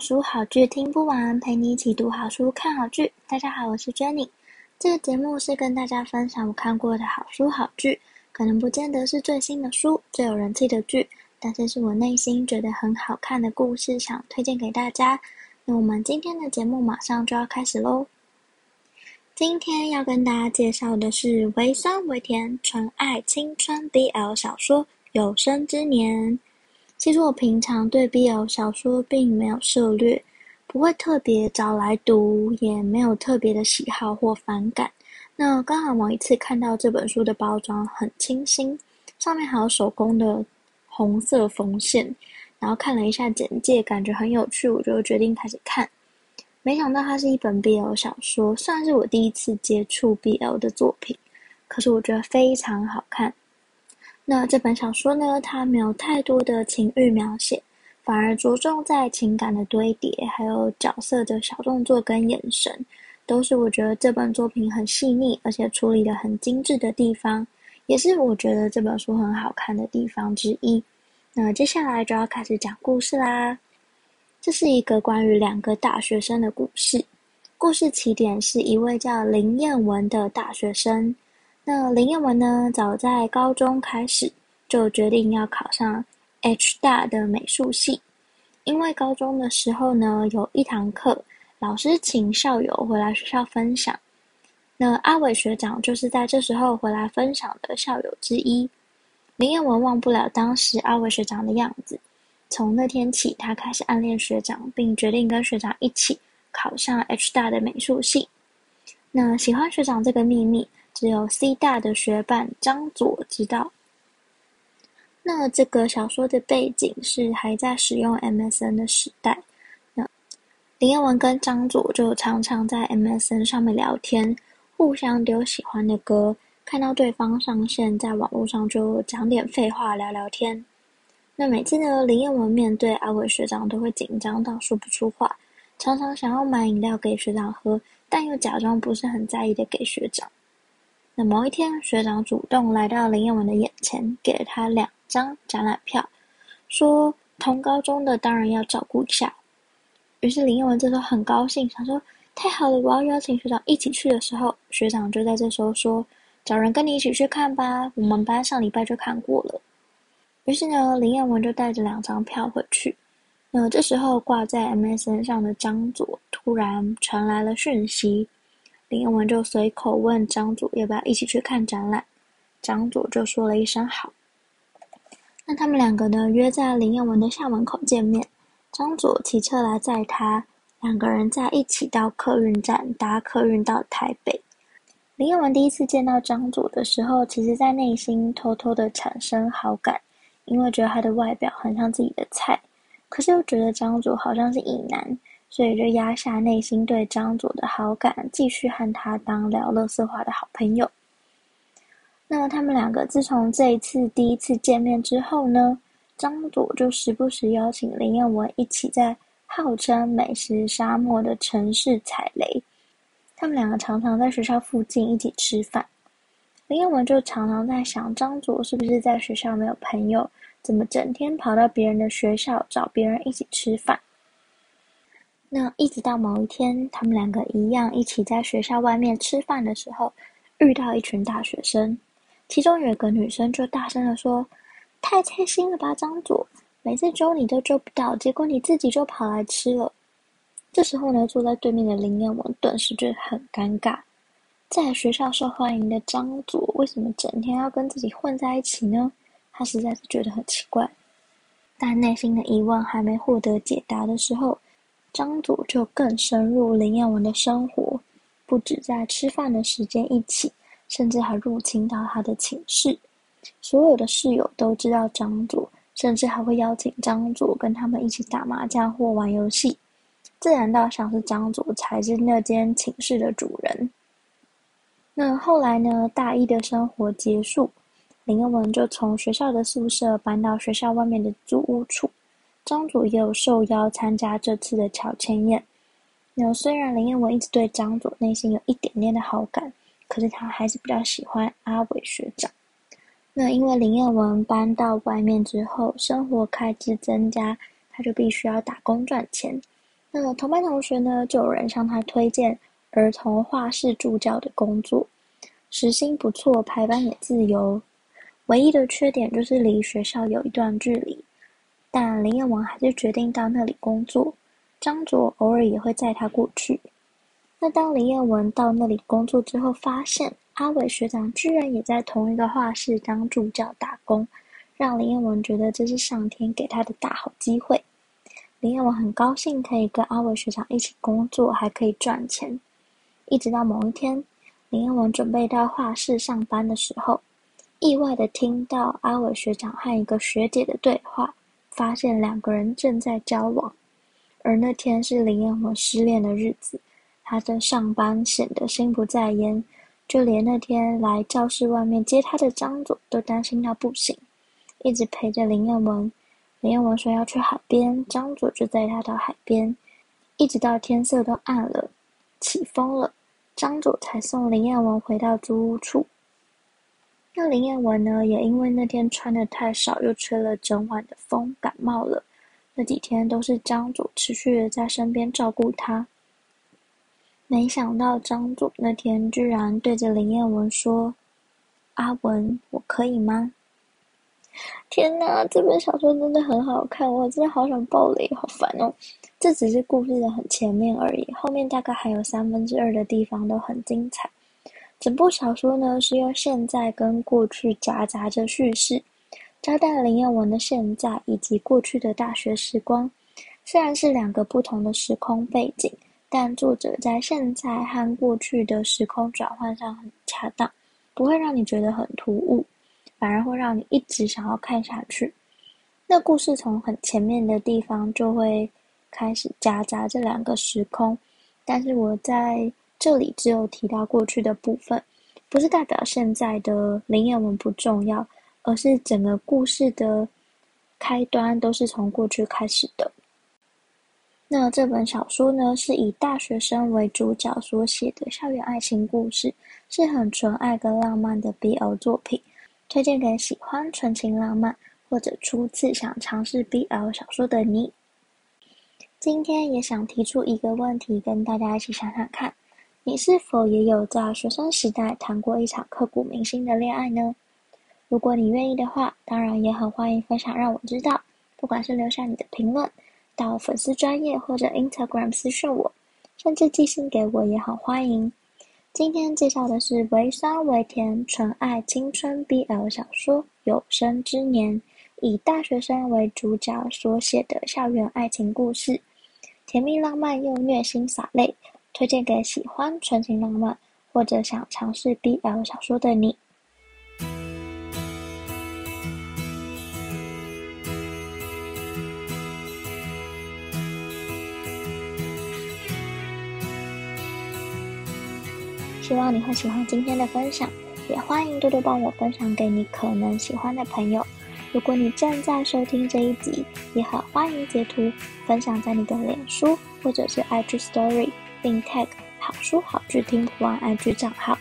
书好剧听不完，陪你一起读好书、看好剧。大家好，我是 Jenny。这个节目是跟大家分享我看过的好书好剧，可能不见得是最新的书、最有人气的剧，但是是我内心觉得很好看的故事，想推荐给大家。那我们今天的节目马上就要开始喽。今天要跟大家介绍的是微酸微甜纯爱青春 BL 小说《有生之年》。其实我平常对 BL 小说并没有涉猎，不会特别找来读，也没有特别的喜好或反感。那刚好某一次看到这本书的包装很清新，上面还有手工的红色缝线，然后看了一下简介，感觉很有趣，我就决定开始看。没想到它是一本 BL 小说，算是我第一次接触 BL 的作品，可是我觉得非常好看。那这本小说呢，它没有太多的情欲描写，反而着重在情感的堆叠，还有角色的小动作跟眼神，都是我觉得这本作品很细腻，而且处理得很精致的地方，也是我觉得这本书很好看的地方之一。那接下来就要开始讲故事啦。这是一个关于两个大学生的故事，故事起点是一位叫林彦文的大学生。那林彦文呢，早在高中开始就决定要考上 H 大的美术系，因为高中的时候呢，有一堂课，老师请校友回来学校分享，那阿伟学长就是在这时候回来分享的校友之一。林彦文忘不了当时阿伟学长的样子，从那天起，他开始暗恋学长，并决定跟学长一起考上 H 大的美术系。那喜欢学长这个秘密，只有 C 大的学伴张佐知道。那这个小说的背景是还在使用 MSN 的时代。那林彦文跟张佐就常常在 MSN 上面聊天，互相丢喜欢的歌。看到对方上线，在网络上就讲点废话聊聊天。那每次呢，林彦文面对阿伟学长都会紧张到说不出话，常常想要买饮料给学长喝，但又假装不是很在意的给学长。那某一天，学长主动来到林彦文的眼前，给了他两张展览票，说：“同高中的当然要照顾一下。”于是林彦文这时候很高兴，想说：“太好了，我要邀请学长一起去的时候，学长就在这时候说：‘找人跟你一起去看吧，我们班上礼拜就看过了。’”于是呢，林彦文就带着两张票回去。那这时候挂在 MSN 上的张佐突然传来了讯息。林彦文就随口问张祖要不要一起去看展览，张祖就说了一声好。那他们两个呢，约在林彦文的校门口见面，张祖骑车来载他，两个人在一起到客运站搭客运到台北。林彦文第一次见到张祖的时候，其实在内心偷偷的产生好感，因为觉得他的外表很像自己的菜，可是又觉得张祖好像是异男。所以就压下内心对张佐的好感，继续和他当聊乐色话的好朋友。那么他们两个自从这一次第一次见面之后呢，张佐就时不时邀请林彦文一起在号称美食沙漠的城市踩雷。他们两个常常在学校附近一起吃饭。林彦文就常常在想，张佐是不是在学校没有朋友，怎么整天跑到别人的学校找别人一起吃饭？那一直到某一天，他们两个一样一起在学校外面吃饭的时候，遇到一群大学生，其中有一个女生就大声的说：“太贴心了吧，张佐，每次揪你都揪不到，结果你自己就跑来吃了。”这时候呢，坐在对面的林彦文顿时觉得很尴尬，在学校受欢迎的张佐，为什么整天要跟自己混在一起呢？他实在是觉得很奇怪，但内心的疑问还没获得解答的时候。张祖就更深入林彦文的生活，不止在吃饭的时间一起，甚至还入侵到他的寝室。所有的室友都知道张祖，甚至还会邀请张祖跟他们一起打麻将或玩游戏。自然到想是张祖才是那间寝室的主人。那后来呢？大一的生活结束，林彦文就从学校的宿舍搬到学校外面的租屋处。张佐也有受邀参加这次的乔迁宴。那虽然林彦文一直对张佐内心有一点点的好感，可是他还是比较喜欢阿伟学长。那因为林彦文搬到外面之后，生活开支增加，他就必须要打工赚钱。那同班同学呢，就有人向他推荐。儿童画室助教的工作，时薪不错，排班也自由。唯一的缺点就是离学校有一段距离，但林彦文还是决定到那里工作。张卓偶尔也会载他过去。那当林彦文到那里工作之后，发现阿伟学长居然也在同一个画室当助教打工，让林彦文觉得这是上天给他的大好机会。林彦文很高兴可以跟阿伟学长一起工作，还可以赚钱。一直到某一天，林彦文准备到画室上班的时候，意外的听到阿伟学长和一个学姐的对话，发现两个人正在交往。而那天是林彦文失恋的日子，他在上班显得心不在焉，就连那天来教室外面接他的张佐都担心到不行，一直陪着林彦文。林彦文说要去海边，张佐就带他到海边，一直到天色都暗了，起风了。张佐才送林彦文回到租屋处。那林彦文呢，也因为那天穿的太少，又吹了整晚的风，感冒了。那几天都是张佐持续的在身边照顾他。没想到张总那天居然对着林彦文说：“阿文，我可以吗？”天哪，这本小说真的很好看，我真的好想暴雷，好烦哦！这只是故事的很前面而已，后面大概还有三分之二的地方都很精彩。整部小说呢，是用现在跟过去夹杂着叙事，交代林彦文的现在以及过去的大学时光。虽然是两个不同的时空背景，但作者在现在和过去的时空转换上很恰当，不会让你觉得很突兀，反而会让你一直想要看下去。那故事从很前面的地方就会。开始夹杂这两个时空，但是我在这里只有提到过去的部分，不是代表现在的林彦文不重要，而是整个故事的开端都是从过去开始的。那这本小说呢，是以大学生为主角所写的校园爱情故事，是很纯爱跟浪漫的 BL 作品，推荐给喜欢纯情浪漫或者初次想尝试 BL 小说的你。今天也想提出一个问题，跟大家一起想想看：你是否也有在学生时代谈过一场刻骨铭心的恋爱呢？如果你愿意的话，当然也很欢迎分享，让我知道。不管是留下你的评论，到粉丝专业或者 Instagram 私讯我，甚至寄信给我也很欢迎。今天介绍的是微酸微甜纯爱青春 BL 小说《有生之年》，以大学生为主角所写的校园爱情故事。甜蜜浪漫又虐心洒泪，推荐给喜欢纯情浪漫或者想尝试 BL 小说的你。希望你会喜欢今天的分享，也欢迎多多帮我分享给你可能喜欢的朋友。如果你正在收听这一集，也很欢迎截图分享在你的脸书或者是 IG Story，并 tag 好书好剧听不完 IG 账号。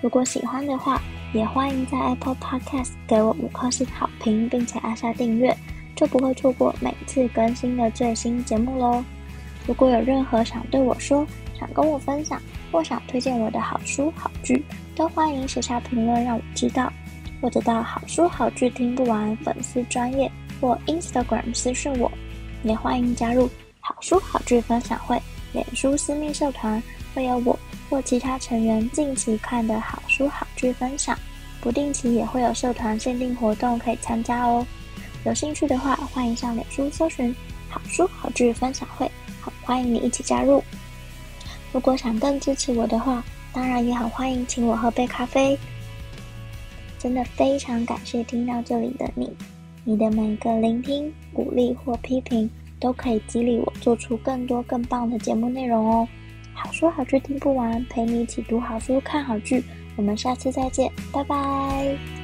如果喜欢的话，也欢迎在 Apple Podcast 给我五颗星好评，并且按下订阅，就不会错过每次更新的最新节目喽。如果有任何想对我说、想跟我分享或想推荐我的好书好剧，都欢迎写下评论让我知道。或者到好书好剧听不完粉丝专页或 Instagram 私讯我，也欢迎加入好书好剧分享会脸书私密社团，会有我或其他成员近期看的好书好剧分享，不定期也会有社团限定活动可以参加哦。有兴趣的话，欢迎上脸书搜寻好书好剧分享会，好欢迎你一起加入。如果想更支持我的话，当然也很欢迎请我喝杯咖啡。真的非常感谢听到这里的你，你的每个聆听、鼓励或批评，都可以激励我做出更多更棒的节目内容哦。好书好剧听不完，陪你一起读好书、看好剧。我们下次再见，拜拜。